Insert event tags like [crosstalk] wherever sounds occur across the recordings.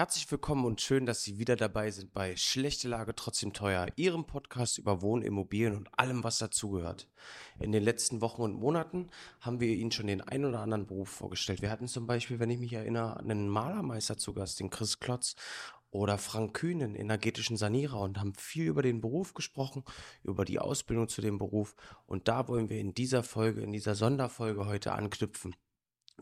Herzlich willkommen und schön, dass Sie wieder dabei sind bei Schlechte Lage trotzdem teuer, Ihrem Podcast über Wohnen, Immobilien und allem, was dazugehört. In den letzten Wochen und Monaten haben wir Ihnen schon den ein oder anderen Beruf vorgestellt. Wir hatten zum Beispiel, wenn ich mich erinnere, einen Malermeister zu Gast, den Chris Klotz oder Frank Kühn, einen energetischen Sanierer und haben viel über den Beruf gesprochen, über die Ausbildung zu dem Beruf. Und da wollen wir in dieser Folge, in dieser Sonderfolge heute anknüpfen.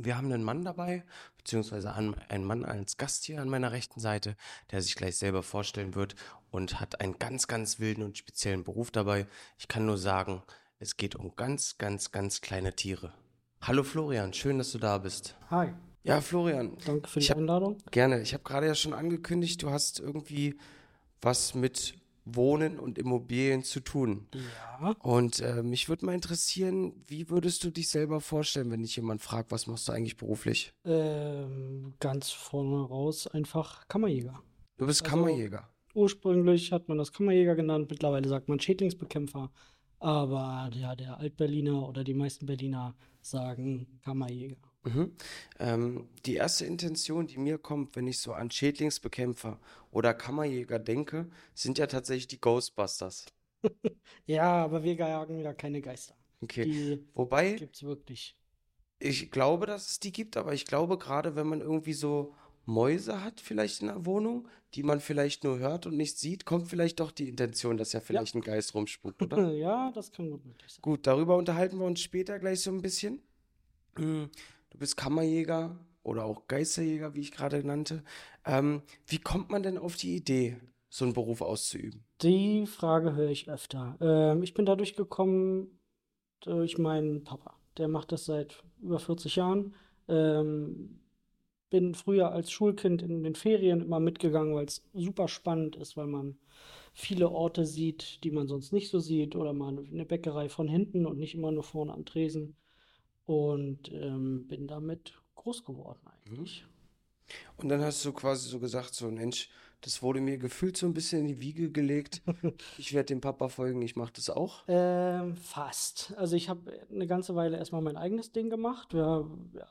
Wir haben einen Mann dabei, beziehungsweise einen Mann als Gast hier an meiner rechten Seite, der sich gleich selber vorstellen wird und hat einen ganz, ganz wilden und speziellen Beruf dabei. Ich kann nur sagen, es geht um ganz, ganz, ganz kleine Tiere. Hallo Florian, schön, dass du da bist. Hi. Ja, Florian. Danke für die hab, Einladung. Gerne. Ich habe gerade ja schon angekündigt, du hast irgendwie was mit Wohnen und Immobilien zu tun. Ja. Und äh, mich würde mal interessieren, wie würdest du dich selber vorstellen, wenn dich jemand fragt, was machst du eigentlich beruflich? Ähm, ganz vorne raus einfach Kammerjäger. Du bist Also- Kammerjäger. Ursprünglich hat man das Kammerjäger genannt, mittlerweile sagt man Schädlingsbekämpfer. Aber ja, der Altberliner oder die meisten Berliner sagen Kammerjäger. Mhm. Ähm, die erste Intention, die mir kommt, wenn ich so an Schädlingsbekämpfer oder Kammerjäger denke, sind ja tatsächlich die Ghostbusters. [laughs] Ja, aber wir jagen ja keine Geister. Okay. Die Wobei, gibt's wirklich. ich glaube, dass es die gibt, aber ich glaube, gerade wenn man irgendwie so Mäuse hat, vielleicht in der Wohnung, die man vielleicht nur hört und nicht sieht, kommt vielleicht doch die Intention, dass ja vielleicht ein Geist rumspukt, oder? [laughs] Ja, das kann gut möglich sein. Gut, darüber unterhalten wir uns später gleich so ein bisschen. Mm, Du bist Kammerjäger oder auch Geisterjäger, wie ich gerade nannte. Ähm, wie kommt man denn auf die Idee, so einen Beruf auszuüben? Die Frage höre ich öfter. Ähm, ich bin dadurch gekommen durch meinen Papa. Der macht das seit über 40 Jahren. Ähm, bin früher als Schulkind in den Ferien immer mitgegangen, weil es super spannend ist, weil man viele Orte sieht, die man sonst nicht so sieht, oder mal eine Bäckerei von hinten und nicht immer nur vorne am Tresen. Und ähm, bin damit groß geworden eigentlich. Und dann hast du quasi so gesagt, so Mensch, das wurde mir gefühlt so ein bisschen in die Wiege gelegt. [laughs] Ich werde dem Papa folgen, ich mache das auch. Ähm, fast. Also ich habe eine ganze Weile erstmal mein eigenes Ding gemacht. Ja,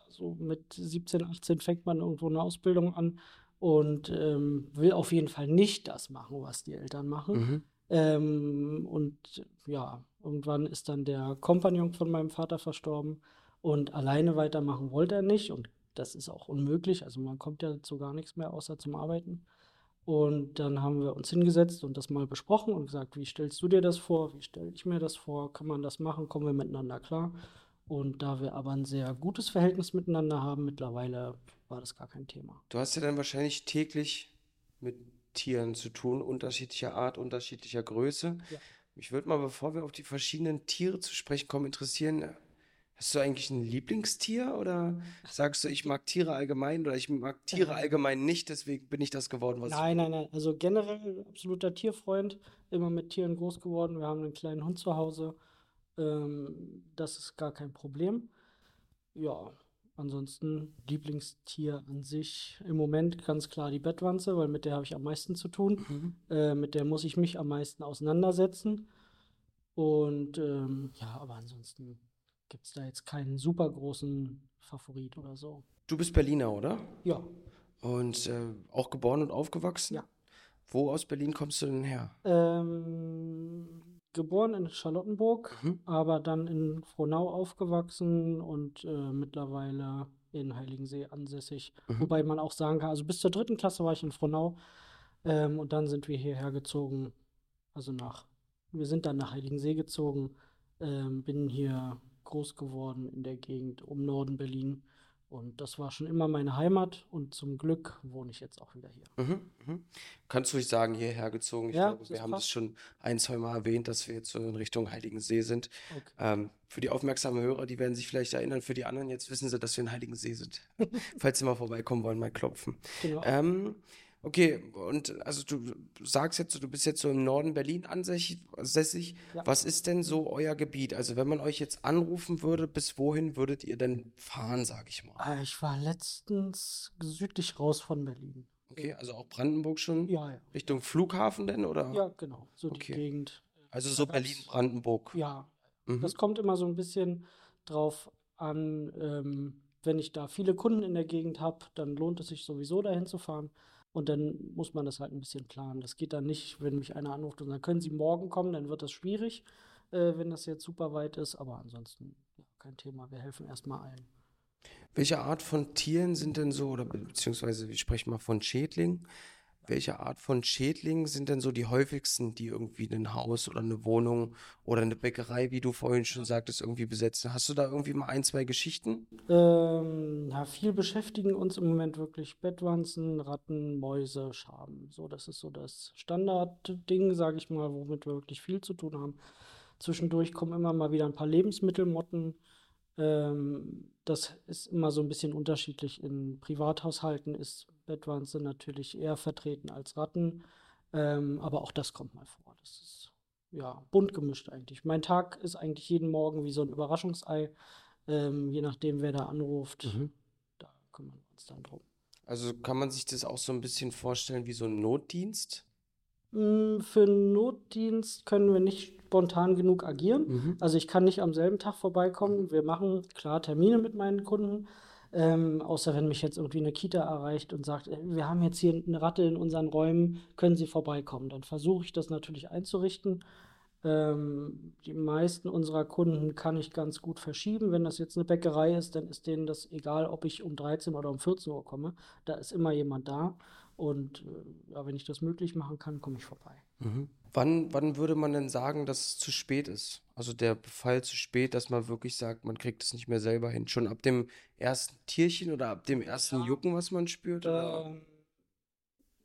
so mit 17, 18 fängt man irgendwo eine Ausbildung an und ähm, will auf jeden Fall nicht das machen, was die Eltern machen. Mhm. Ähm, und ja, irgendwann ist dann der Kompagnon von meinem Vater verstorben und alleine weitermachen wollte er nicht und das ist auch unmöglich. Also man kommt ja zu gar nichts mehr außer zum Arbeiten. Und dann haben wir uns hingesetzt und das mal besprochen und gesagt, wie stellst du dir das vor? Wie stelle ich mir das vor? Kann man das machen? Kommen wir miteinander klar? Und da wir aber ein sehr gutes Verhältnis miteinander haben, mittlerweile war das gar kein Thema. Du hast ja dann wahrscheinlich täglich mit Tieren zu tun, unterschiedlicher Art, unterschiedlicher Größe. Ja. Mich würde mal, bevor wir auf die verschiedenen Tiere zu sprechen kommen, interessieren, hast du eigentlich ein Lieblingstier oder sagst du, ich mag Tiere allgemein oder ich mag Tiere allgemein nicht, deswegen bin ich das geworden, was ich Nein, nein, nein. Also generell absoluter Tierfreund, immer mit Tieren groß geworden. Wir haben einen kleinen Hund zu Hause. Ähm, das ist gar kein Problem. Ja, ansonsten Lieblingstier an sich im Moment ganz klar die Bettwanze, weil mit der habe ich am meisten zu tun. Mhm. Äh, mit der muss ich mich am meisten auseinandersetzen. Und ähm, ja, aber ansonsten gibt es da jetzt keinen super großen Favorit oder so. Du bist Berliner, oder? Ja, Und äh, auch geboren und aufgewachsen? Ja. Wo aus Berlin kommst du denn her? Ähm, geboren in Charlottenburg, Mhm. aber dann in Frohnau aufgewachsen und äh, mittlerweile in Heiligensee ansässig. Mhm. Wobei man auch sagen kann, also bis zur dritten Klasse war ich in Frohnau ähm, und dann sind wir hierher gezogen, also nach, wir sind dann nach Heiligensee gezogen, ähm, bin hier groß geworden in der Gegend um Norden Berlin und das war schon immer meine Heimat und zum Glück wohne ich jetzt auch wieder hier. Mhm, mhm. Kannst du nicht sagen, hierher gezogen? Ich Ja, glaube, wir das haben das passt. schon ein, zwei Mal erwähnt, dass wir jetzt so in Richtung Heiligensee sind. Okay. Ähm, für die aufmerksamen Hörer, die werden sich vielleicht erinnern, für die anderen, jetzt wissen sie, dass wir in Heiligensee sind. [laughs] Falls sie mal vorbeikommen wollen, mal klopfen. Genau. Ähm, okay, und also du sagst jetzt, so, du bist jetzt so im Norden Berlin ansässig. Ja. Was ist denn so euer Gebiet? Also wenn man euch jetzt anrufen würde, bis wohin würdet ihr denn fahren, sag ich mal? Ah, Ich war letztens südlich raus von Berlin. Okay, also auch Brandenburg schon? Ja, ja. Richtung Flughafen denn, oder? Ja, genau. So die Okay. Gegend. Also so Berlin-Brandenburg. Ja, Mhm. das kommt immer so ein bisschen drauf an. Ähm, wenn ich da viele Kunden in der Gegend habe, dann lohnt es sich sowieso dahin zu fahren. Und dann muss man das halt ein bisschen planen. Das geht dann nicht, wenn mich einer anruft und sagt, können Sie morgen kommen, dann wird das schwierig, äh, wenn das jetzt super weit ist. Aber ansonsten ja, kein Thema. Wir helfen erstmal allen. Welche Art von Tieren sind denn so, oder beziehungsweise ich spreche mal von Schädlingen, welche Art von Schädlingen sind denn so die häufigsten, die irgendwie ein Haus oder eine Wohnung oder eine Bäckerei, wie du vorhin schon sagtest, irgendwie besetzen? Hast du da irgendwie mal ein, zwei Geschichten? Ähm, ja, viel beschäftigen uns im Moment wirklich Bettwanzen, Ratten, Mäuse, Schaben. So, das ist so das Standardding, sage ich mal, womit wir wirklich viel zu tun haben. Zwischendurch kommen immer mal wieder ein paar Lebensmittelmotten. Ähm, das ist immer so ein bisschen unterschiedlich. In Privathaushalten ist Bettwanze natürlich eher vertreten als Ratten. Ähm, aber auch das kommt mal vor. Das ist ja bunt gemischt eigentlich. Mein Tag ist eigentlich jeden Morgen wie so ein Überraschungsei. Ähm, je nachdem, wer da anruft, mhm. da kümmern wir uns dann drum. Also kann man sich das auch so ein bisschen vorstellen wie so ein Notdienst? Hm, für einen Notdienst können wir nicht spontan genug agieren. Mhm. Also ich kann nicht am selben Tag vorbeikommen. Wir machen klar Termine mit meinen Kunden. Ähm, außer wenn mich jetzt irgendwie eine Kita erreicht und sagt, äh, wir haben jetzt hier eine Ratte in unseren Räumen, können Sie vorbeikommen? Dann versuche ich das natürlich einzurichten. Ähm, die meisten unserer Kunden kann ich ganz gut verschieben. Wenn das jetzt eine Bäckerei ist, dann ist denen das egal, ob ich um 13 oder um 14 Uhr komme. Da ist immer jemand da. Und äh, wenn ich das möglich machen kann, komme ich vorbei. Mhm. Wann, wann würde man denn sagen, dass es zu spät ist? Also der Befall zu spät, dass man wirklich sagt, man kriegt es nicht mehr selber hin. Schon ab dem ersten Tierchen oder ab dem ersten ja. Jucken, was man spürt? Ähm,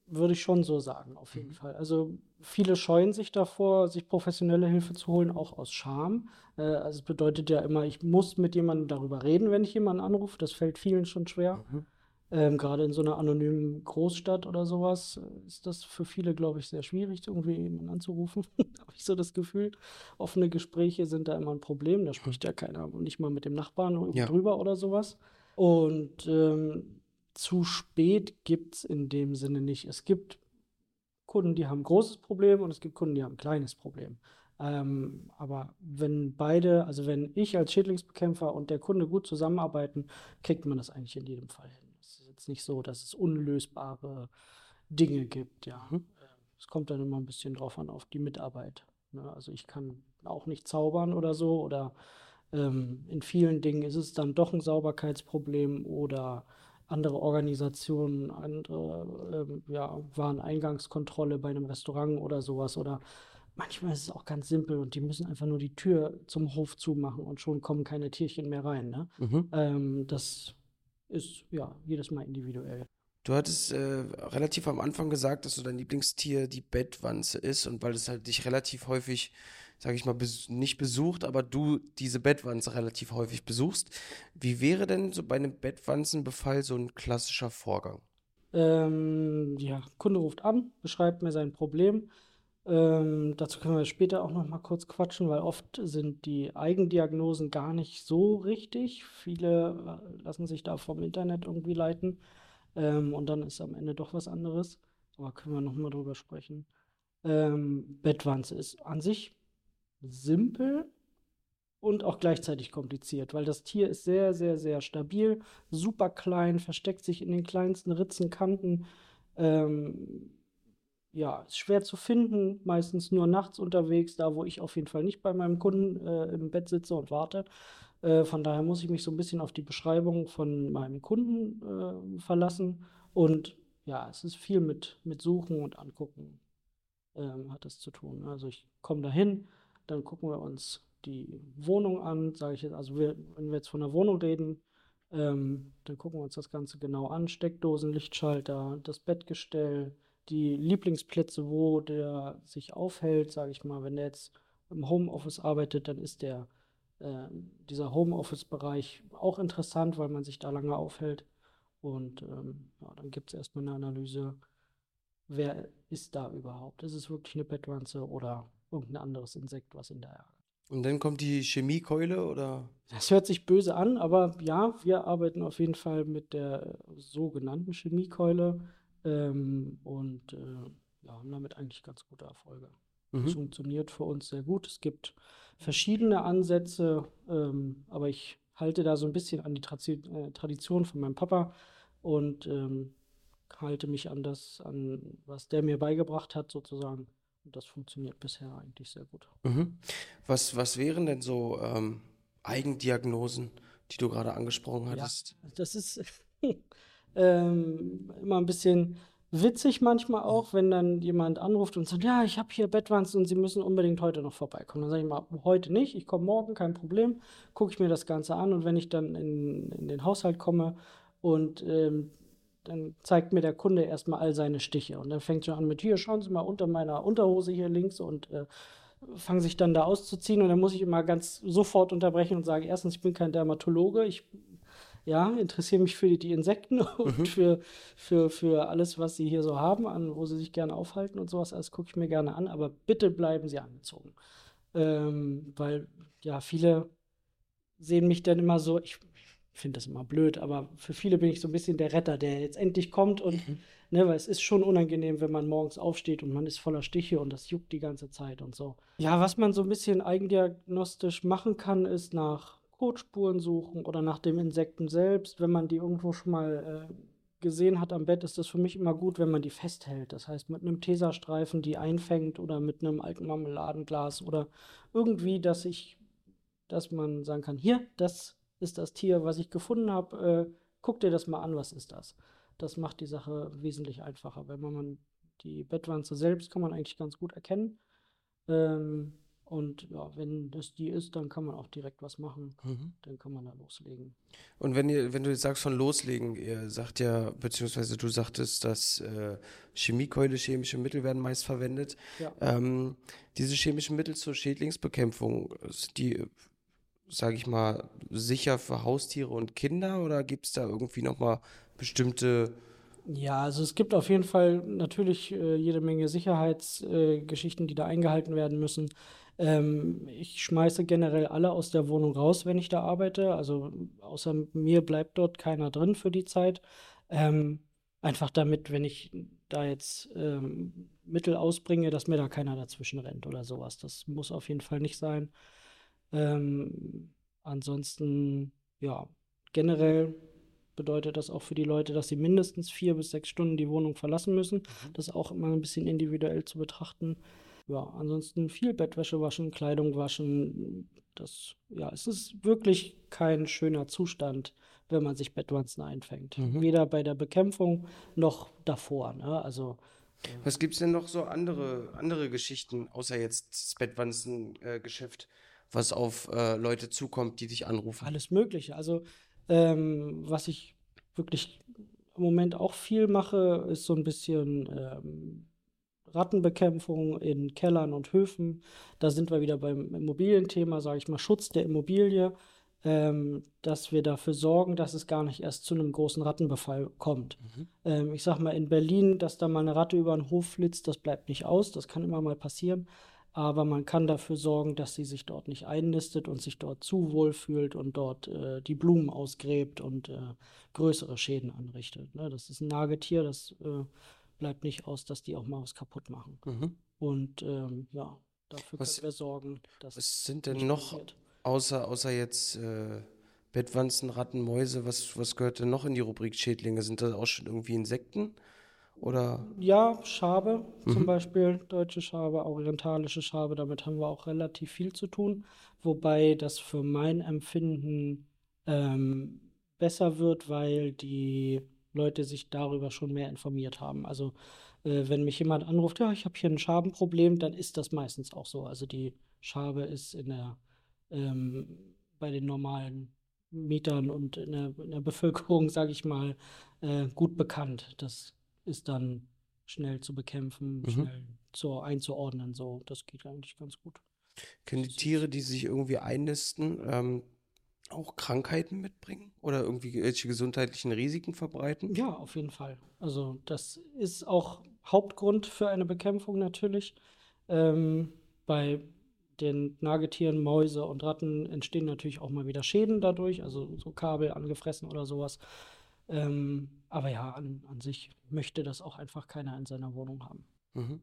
würde ich schon so sagen, auf jeden mhm. Fall. Also viele scheuen sich davor, sich professionelle Hilfe zu holen, auch aus Scham. Äh, also es bedeutet ja immer, ich muss mit jemandem darüber reden, wenn ich jemanden anrufe. Das fällt vielen schon schwer. Mhm. Ähm, Gerade in so einer anonymen Großstadt oder sowas äh, ist das für viele, glaube ich, sehr schwierig, irgendwie jemanden anzurufen. [laughs] Habe ich so das Gefühl. Offene Gespräche sind da immer ein Problem. Da spricht ja keiner nicht mal mit dem Nachbarn ja. drüber oder sowas. Und ähm, zu spät gibt es in dem Sinne nicht. Es gibt Kunden, die haben ein großes Problem und es gibt Kunden, die haben ein kleines Problem. Ähm, aber wenn beide, also wenn ich als Schädlingsbekämpfer und der Kunde gut zusammenarbeiten, kriegt man das eigentlich in jedem Fall hin jetzt nicht so, dass es unlösbare Dinge gibt, ja. Mhm. Es kommt dann immer ein bisschen drauf an, auf die Mitarbeit. Ne? Also ich kann auch nicht zaubern oder so oder ähm, in vielen Dingen ist es dann doch ein Sauberkeitsproblem oder andere Organisationen, andere ähm, ja, Wareneingangskontrolle bei einem Restaurant oder sowas oder manchmal ist es auch ganz simpel und die müssen einfach nur die Tür zum Hof zumachen und schon kommen keine Tierchen mehr rein. Ne? Mhm. Ähm, das ist ja jedes Mal individuell. Du hattest äh, relativ am Anfang gesagt, dass so dein Lieblingstier die Bettwanze ist und weil es halt dich relativ häufig, sage ich mal, bes nicht besucht, aber du diese Bettwanze relativ häufig besuchst. Wie wäre denn so bei einem Bettwanzenbefall so ein klassischer Vorgang? Ähm, ja, Kunde ruft an, beschreibt mir sein Problem. Ähm, dazu können wir später auch noch mal kurz quatschen, weil oft sind die Eigendiagnosen gar nicht so richtig. Viele äh, lassen sich da vom Internet irgendwie leiten ähm, und dann ist am Ende doch was anderes. Aber können wir noch mal drüber sprechen. Ähm, Bettwanze ist an sich simpel und auch gleichzeitig kompliziert, weil das Tier ist sehr, sehr, sehr stabil, super klein, versteckt sich in den kleinsten Ritzen, Kanten. Ähm, ja, ist schwer zu finden, meistens nur nachts unterwegs, da wo ich auf jeden Fall nicht bei meinem Kunden äh, im Bett sitze und warte. Äh, von daher muss ich mich so ein bisschen auf die Beschreibung von meinem Kunden äh, verlassen. Und ja, es ist viel mit, mit Suchen und Angucken ähm, hat das zu tun. Also ich komme dahin, dann gucken wir uns die Wohnung an, sage ich jetzt, also wir, wenn wir jetzt von der Wohnung reden, ähm, dann gucken wir uns das Ganze genau an. Steckdosen, Lichtschalter, das Bettgestell, die Lieblingsplätze, wo der sich aufhält, sage ich mal, wenn der jetzt im Homeoffice arbeitet, dann ist der äh, dieser Homeoffice-Bereich auch interessant, weil man sich da lange aufhält. Und ähm, ja, dann gibt es erstmal eine Analyse, wer ist da überhaupt? Ist es wirklich eine Bettwanze oder irgendein anderes Insekt, was in der ärgert? Und dann kommt die Chemiekeule oder? Das hört sich böse an, aber ja, wir arbeiten auf jeden Fall mit der sogenannten Chemiekeule. Ähm, und äh, ja, haben damit eigentlich ganz gute Erfolge. Mhm. Das funktioniert für uns sehr gut. Es gibt verschiedene Ansätze, ähm, aber ich halte da so ein bisschen an die Trazi äh, Tradition von meinem Papa und ähm, halte mich an das, an was der mir beigebracht hat, sozusagen. Und das funktioniert bisher eigentlich sehr gut. Mhm. Was, was wären denn so ähm, Eigendiagnosen, die du gerade angesprochen hattest? Ja, das ist [laughs] ähm, immer ein bisschen witzig manchmal auch, wenn dann jemand anruft und sagt, ja, ich habe hier Bettwanzen und Sie müssen unbedingt heute noch vorbeikommen. Dann sage ich mal, heute nicht, ich komme morgen, kein Problem, gucke ich mir das Ganze an und wenn ich dann in, in den Haushalt komme und ähm, dann zeigt mir der Kunde erstmal all seine Stiche. Und dann fängt schon an mit, hier, schauen Sie mal unter meiner Unterhose hier links und äh, fangen sich dann da auszuziehen. Und dann muss ich immer ganz sofort unterbrechen und sagen, erstens, ich bin kein Dermatologe, ich ja, interessiere mich für die, Insekten [laughs] und mhm. für, für, für alles, was sie hier so haben, an wo sie sich gerne aufhalten und sowas. Alles gucke ich mir gerne an, aber bitte bleiben sie angezogen. Ähm, weil ja, viele sehen mich dann immer so, ich finde das immer blöd, aber für viele bin ich so ein bisschen der Retter, der jetzt endlich kommt und, mhm. ne, weil es ist schon unangenehm, wenn man morgens aufsteht und man ist voller Stiche und das juckt die ganze Zeit und so. Ja, was man so ein bisschen eigendiagnostisch machen kann, ist nach Kotspuren suchen oder nach dem Insekten selbst. Wenn man die irgendwo schon mal äh, gesehen hat am Bett, ist das für mich immer gut, wenn man die festhält. Das heißt, mit einem Tesastreifen die einfängt oder mit einem alten Marmeladenglas oder irgendwie, dass ich, dass man sagen kann, hier, das ist das Tier, was ich gefunden habe. Äh, guck dir das mal an, was ist das? Das macht die Sache wesentlich einfacher. Wenn man die Bettwanze selbst kann man eigentlich ganz gut erkennen. Ähm, und ja, wenn das die ist, dann kann man auch direkt was machen. Mhm. Dann kann man da loslegen. Und wenn ihr, wenn du jetzt sagst von loslegen, ihr sagt ja, beziehungsweise du sagtest, dass äh, Chemiekeule, chemische Mittel werden meist verwendet. Ja. Ähm, diese chemischen Mittel zur Schädlingsbekämpfung, die, sage ich mal, sicher für Haustiere und Kinder oder gibt es da irgendwie nochmal bestimmte ja, also es gibt auf jeden Fall natürlich äh, jede Menge Sicherheitsgeschichten, äh, die da eingehalten werden müssen. Ähm, ich schmeiße generell alle aus der Wohnung raus, wenn ich da arbeite. Also außer mir bleibt dort keiner drin für die Zeit. Ähm, einfach damit, wenn ich da jetzt ähm, Mittel ausbringe, dass mir da keiner dazwischen rennt oder sowas. Das muss auf jeden Fall nicht sein. Ähm, ansonsten, ja, generell bedeutet das auch für die Leute, dass sie mindestens vier bis sechs Stunden die Wohnung verlassen müssen. Mhm. Das ist auch immer ein bisschen individuell zu betrachten ja, ansonsten viel Bettwäsche waschen, Kleidung waschen. Das, ja, es ist wirklich kein schöner Zustand, wenn man sich Bettwanzen einfängt. Mhm. Weder bei der Bekämpfung noch davor. Ne? Also äh, was gibt es denn noch so andere, andere Geschichten, außer jetzt das Bettwanzengeschäft, äh, was auf äh, Leute zukommt, die dich anrufen? Alles Mögliche. Also, ähm, was ich wirklich im Moment auch viel mache, ist so ein bisschen ähm, Rattenbekämpfung in Kellern und Höfen. Da sind wir wieder beim Immobilienthema, sage ich mal, Schutz der Immobilie, ähm, dass wir dafür sorgen, dass es gar nicht erst zu einem großen Rattenbefall kommt. Mhm. Ähm, ich sage mal, in Berlin, dass da mal eine Ratte über den Hof flitzt, das bleibt nicht aus, das kann immer mal passieren. Aber man kann dafür sorgen, dass sie sich dort nicht einnistet und sich dort zu wohl fühlt und dort äh, die Blumen ausgräbt und äh, größere Schäden anrichtet. Ne? Das ist ein Nagetier, das äh, bleibt nicht aus, dass die auch mal was kaputt machen. Mhm. Und ähm, ja, dafür was, können wir sorgen, dass. Was sind denn noch, außer, außer jetzt äh, Bettwanzen, Ratten, Mäuse, was, was gehört denn noch in die Rubrik Schädlinge? Sind das auch schon irgendwie Insekten? Oder? Ja, Schabe mhm. zum Beispiel, deutsche Schabe, orientalische Schabe, damit haben wir auch relativ viel zu tun. Wobei das für mein Empfinden ähm, besser wird, weil die Leute sich darüber schon mehr informiert haben. Also äh, wenn mich jemand anruft, ja, ich habe hier ein Schabenproblem, dann ist das meistens auch so. Also die Schabe ist in der, ähm, bei den normalen Mietern und in der, in der Bevölkerung, [laughs] sage ich mal, äh, gut bekannt. Das ist dann schnell zu bekämpfen, mhm. schnell zu, einzuordnen. So, das geht eigentlich ganz gut. Können die Tiere, die sich irgendwie einnisten, ähm, auch Krankheiten mitbringen oder irgendwie irgendwelche gesundheitlichen Risiken verbreiten? Ja, auf jeden Fall. Also das ist auch Hauptgrund für eine Bekämpfung natürlich. Ähm, bei den Nagetieren, Mäuse und Ratten entstehen natürlich auch mal wieder Schäden dadurch, also so Kabel angefressen oder sowas. Ähm, aber ja, an, an sich möchte das auch einfach keiner in seiner Wohnung haben. Mhm.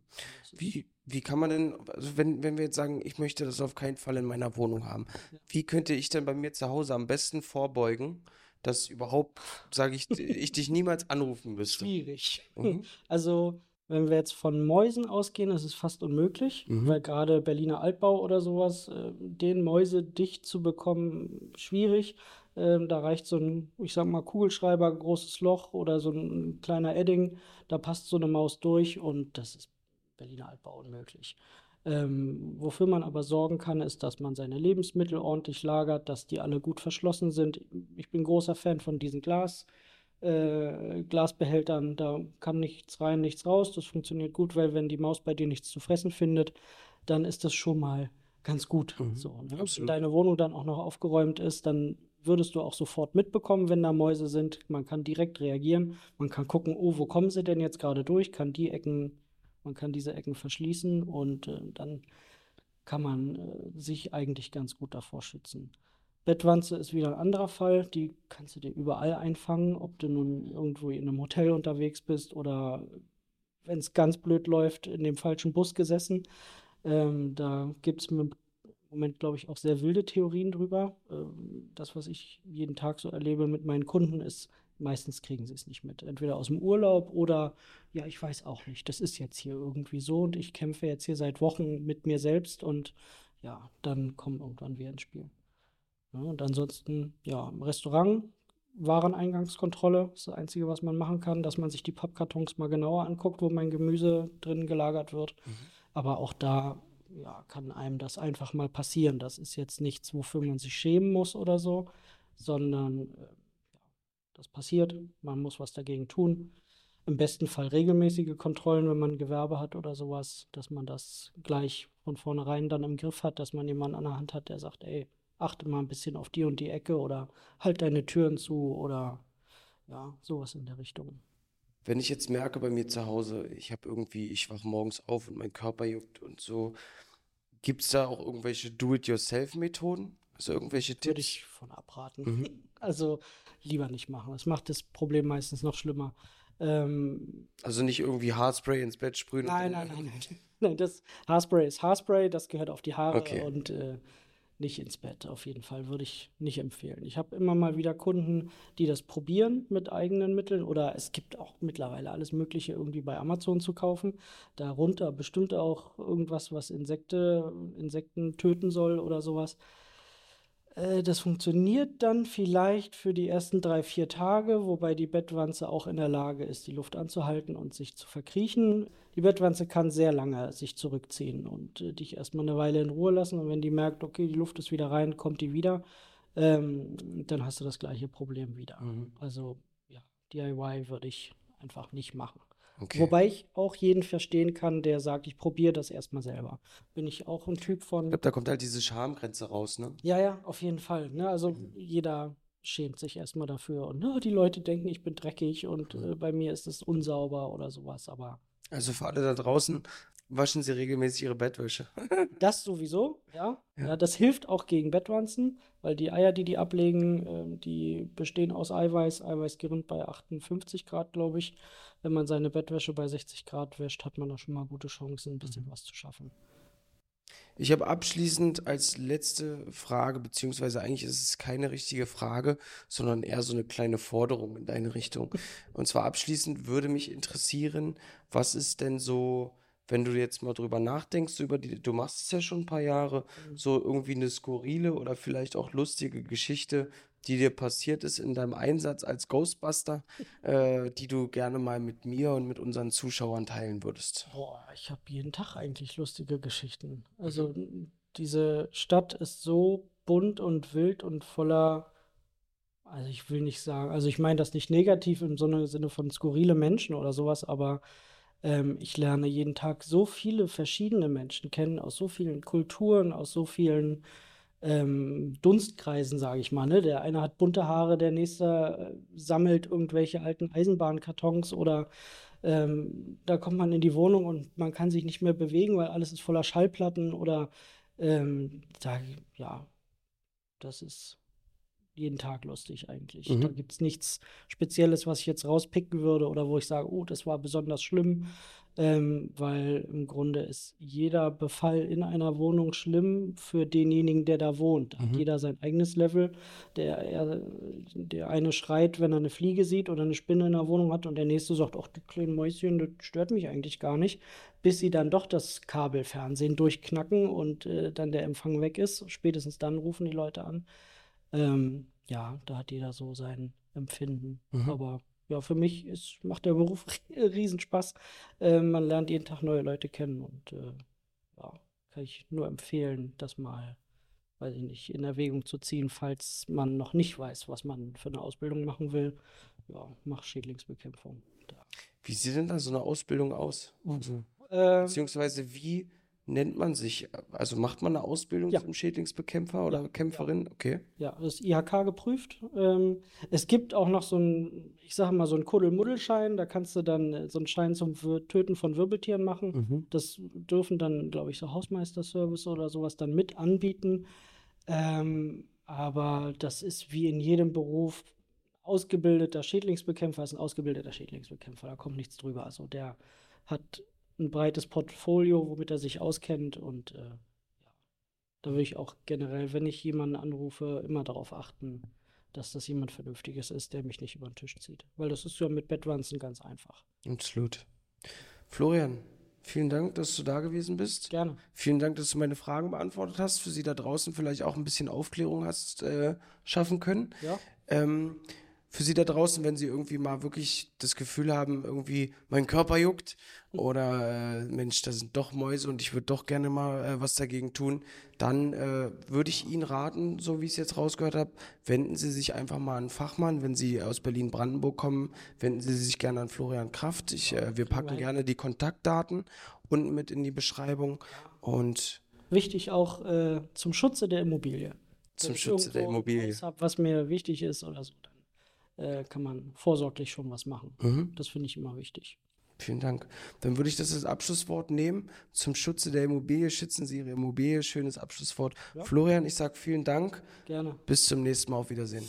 Wie, wie kann man denn, also wenn, wenn wir jetzt sagen, ich möchte das auf keinen Fall in meiner Wohnung haben, wie könnte ich denn bei mir zu Hause am besten vorbeugen, dass überhaupt, sage ich, ich dich niemals anrufen müsste? Schwierig. Mhm. [laughs] Also, wenn wir jetzt von Mäusen ausgehen, ist es fast unmöglich, mhm. weil gerade Berliner Altbau oder sowas, äh, den Mäuse dicht zu bekommen, schwierig. Ähm, da reicht so ein, ich sag mal, Kugelschreiber, großes Loch oder so ein kleiner Edding. Da passt so eine Maus durch und das ist Berliner Altbau unmöglich. Ähm, wofür man aber sorgen kann, ist, dass man seine Lebensmittel ordentlich lagert, dass die alle gut verschlossen sind. Ich bin großer Fan von diesen Glas, äh, Glasbehältern. Da kann nichts rein, nichts raus. Das funktioniert gut, weil wenn die Maus bei dir nichts zu fressen findet, dann ist das schon mal ganz gut. Mhm, so, ne? Wenn deine Wohnung dann auch noch aufgeräumt ist, dann würdest du auch sofort mitbekommen, wenn da Mäuse sind. Man kann direkt reagieren. Man kann gucken, oh, wo kommen sie denn jetzt gerade durch? Kann die Ecken man kann diese Ecken verschließen und äh, dann kann man äh, sich eigentlich ganz gut davor schützen. Bettwanze ist wieder ein anderer Fall. Die kannst du dir überall einfangen, ob du nun irgendwo in einem Hotel unterwegs bist oder wenn es ganz blöd läuft, in dem falschen Bus gesessen. Ähm, da gibt es im Moment, glaube ich, auch sehr wilde Theorien drüber. Ähm, das, was ich jeden Tag so erlebe mit meinen Kunden, ist, meistens kriegen sie es nicht mit. Entweder aus dem Urlaub oder, ja, ich weiß auch nicht, das ist jetzt hier irgendwie so und ich kämpfe jetzt hier seit Wochen mit mir selbst und ja, dann kommen irgendwann wir ins Spiel. Ja, und ansonsten, ja, im Restaurant, Wareneingangskontrolle ist das Einzige, was man machen kann, dass man sich die Pappkartons mal genauer anguckt, wo mein Gemüse drin gelagert wird. Mhm. Aber auch da ja, kann einem das einfach mal passieren. Das ist jetzt nichts, wofür man sich schämen muss oder so, sondern äh, das passiert, man muss was dagegen tun. Im besten Fall regelmäßige Kontrollen, wenn man Gewerbe hat oder sowas, dass man das gleich von vornherein dann im Griff hat, dass man jemanden an der Hand hat, der sagt, ey, achte mal ein bisschen auf die und die Ecke oder halt deine Türen zu oder ja, sowas in der Richtung. Wenn ich jetzt merke bei mir zu Hause, ich habe irgendwie, ich wache morgens auf und mein Körper juckt und so, gibt es da auch irgendwelche Do-it-yourself-Methoden? Also irgendwelche Tipps? Würde ich von abraten. Mhm. [laughs] Also lieber nicht machen. Das macht das Problem meistens noch schlimmer. Ähm, also nicht irgendwie Haarspray ins Bett sprühen? Nein, nein, nein, nein. [laughs] Nein, das Haarspray ist Haarspray, das gehört auf die Haare okay. und äh, nicht ins Bett. Auf jeden Fall würde ich nicht empfehlen. Ich habe immer mal wieder Kunden, die das probieren mit eigenen Mitteln oder es gibt auch mittlerweile alles Mögliche irgendwie bei Amazon zu kaufen. Darunter bestimmt auch irgendwas, was Insekte, Insekten töten soll oder sowas. Äh, das funktioniert dann vielleicht für die ersten drei, vier Tage, wobei die Bettwanze auch in der Lage ist, die Luft anzuhalten und sich zu verkriechen. Die Bettwanze kann sehr lange sich zurückziehen und äh, dich erstmal eine Weile in Ruhe lassen. Und wenn die merkt, okay, die Luft ist wieder rein, kommt die wieder, ähm, dann hast du das gleiche Problem wieder. Mhm. Also ja, DIY würde ich einfach nicht machen. Okay. Wobei ich auch jeden verstehen kann, der sagt, ich probiere das erstmal selber. Bin ich auch ein Typ von. Ich glaube, da kommt halt diese Schamgrenze raus, ne? Ja, ja, auf jeden Fall. Ne? Also mhm. jeder schämt sich erstmal dafür. Und ne, die Leute denken, ich bin dreckig und mhm. äh, bei mir ist es unsauber oder sowas, aber. Also für alle da draußen, waschen Sie regelmäßig Ihre Bettwäsche. [laughs] das sowieso, ja. ja. ja. Das hilft auch gegen Bettwanzen, weil die Eier, die die ablegen, äh, die bestehen aus Eiweiß. Eiweißgerind bei 58 Grad, glaube ich. Wenn man seine Bettwäsche bei 60 Grad wäscht, hat man da schon mal gute Chancen, ein bisschen mhm. was zu schaffen. Ich habe abschließend als letzte Frage, beziehungsweise eigentlich ist es keine richtige Frage, sondern eher so eine kleine Forderung in deine Richtung. [laughs] Und zwar abschließend würde mich interessieren, was ist denn so wenn du jetzt mal drüber nachdenkst, über die, du machst es ja schon ein paar Jahre, mhm. so irgendwie eine skurrile oder vielleicht auch lustige Geschichte, die dir passiert ist in deinem Einsatz als Ghostbuster, [laughs] äh, die du gerne mal mit mir und mit unseren Zuschauern teilen würdest? Boah, ich habe jeden Tag eigentlich lustige Geschichten. Also mhm. diese Stadt ist so bunt und wild und voller, also ich will nicht sagen, also ich meine das nicht negativ im Sinne von skurrile Menschen oder sowas, aber ähm, ich lerne jeden Tag so viele verschiedene Menschen kennen, aus so vielen Kulturen, aus so vielen ähm, Dunstkreisen, sage ich mal. Ne? Der eine hat bunte Haare, der nächste äh, sammelt irgendwelche alten Eisenbahnkartons oder ähm, da kommt man in die Wohnung und man kann sich nicht mehr bewegen, weil alles ist voller Schallplatten oder ähm, da, ja, das ist jeden Tag lustig eigentlich. Mhm. Da gibt es nichts Spezielles, was ich jetzt rauspicken würde oder wo ich sage, oh, das war besonders schlimm. ähm, weil im Grunde ist jeder Befall in einer Wohnung schlimm für denjenigen, der da wohnt. Da hat Mhm. jeder sein eigenes Level. Der, er, der eine schreit, wenn er eine Fliege sieht oder eine Spinne in der Wohnung hat und der nächste sagt, ach, die kleinen Mäuschen, das stört mich eigentlich gar nicht, bis sie dann doch das Kabelfernsehen durchknacken und äh, dann der Empfang weg ist. Spätestens dann rufen die Leute an. Ähm, ja, da hat jeder so sein Empfinden. Mhm. Aber ja, für mich ist, macht der Beruf [laughs] Riesenspaß. Äh, man lernt jeden Tag neue Leute kennen und äh, ja, kann ich nur empfehlen, das mal, weiß ich nicht, in Erwägung zu ziehen, falls man noch nicht weiß, was man für eine Ausbildung machen will. Ja, mach Schädlingsbekämpfung. Da. Wie sieht denn da so eine Ausbildung aus? Also, Ähm, beziehungsweise wie nennt man sich? Also macht man eine Ausbildung Ja. zum Schädlingsbekämpfer oder Kämpferin? Okay. Ja, das ist IHK geprüft. Ähm, es gibt auch noch so einen, ich sage mal, so einen Kuddelmuddelschein. Da kannst du dann äh, so einen Schein zum Töten von Wirbeltieren machen. Mhm. Das dürfen dann, glaube ich, so Hausmeisterservice oder sowas dann mit anbieten. Ähm, aber das ist wie in jedem Beruf. Ausgebildeter Schädlingsbekämpfer ist ein ausgebildeter Schädlingsbekämpfer. Da kommt nichts drüber. Also der hat ein breites Portfolio, womit er sich auskennt und äh, ja, da würde ich auch generell, wenn ich jemanden anrufe, immer darauf achten, dass das jemand Vernünftiges ist, der mich nicht über den Tisch zieht. Weil das ist ja mit Bettwanzen ganz einfach. Absolut. Florian, vielen Dank, dass du da gewesen bist. Gerne. Vielen Dank, dass du meine Fragen beantwortet hast. Für Sie da draußen vielleicht auch ein bisschen Aufklärung hast äh, schaffen können. Ja. Ähm, für Sie da draußen, wenn Sie irgendwie mal wirklich das Gefühl haben, irgendwie mein Körper juckt oder äh, Mensch, da sind doch Mäuse und ich würde doch gerne mal äh, was dagegen tun, dann äh, würde ich Ihnen raten, so wie ich es jetzt rausgehört habe, wenden Sie sich einfach mal an einen Fachmann. Wenn Sie aus Berlin-Brandenburg kommen, wenden Sie sich gerne an Florian Kraft. Ich, äh, wir packen gerne die Kontaktdaten unten mit in die Beschreibung und Wichtig auch äh, zum Schutze der Immobilie. Zum Schutze der Immobilie. Hab, was mir wichtig ist oder so, äh, kann man vorsorglich schon was machen. mhm. Das finde ich immer wichtig. Vielen Dank. Dann würde ich das als Abschlusswort nehmen. Zum Schutze der Immobilie schützen Sie Ihre Immobilie. Schönes Abschlusswort. Ja. Florian, ich sage vielen Dank. Gerne. Bis zum nächsten Mal. Auf Wiedersehen.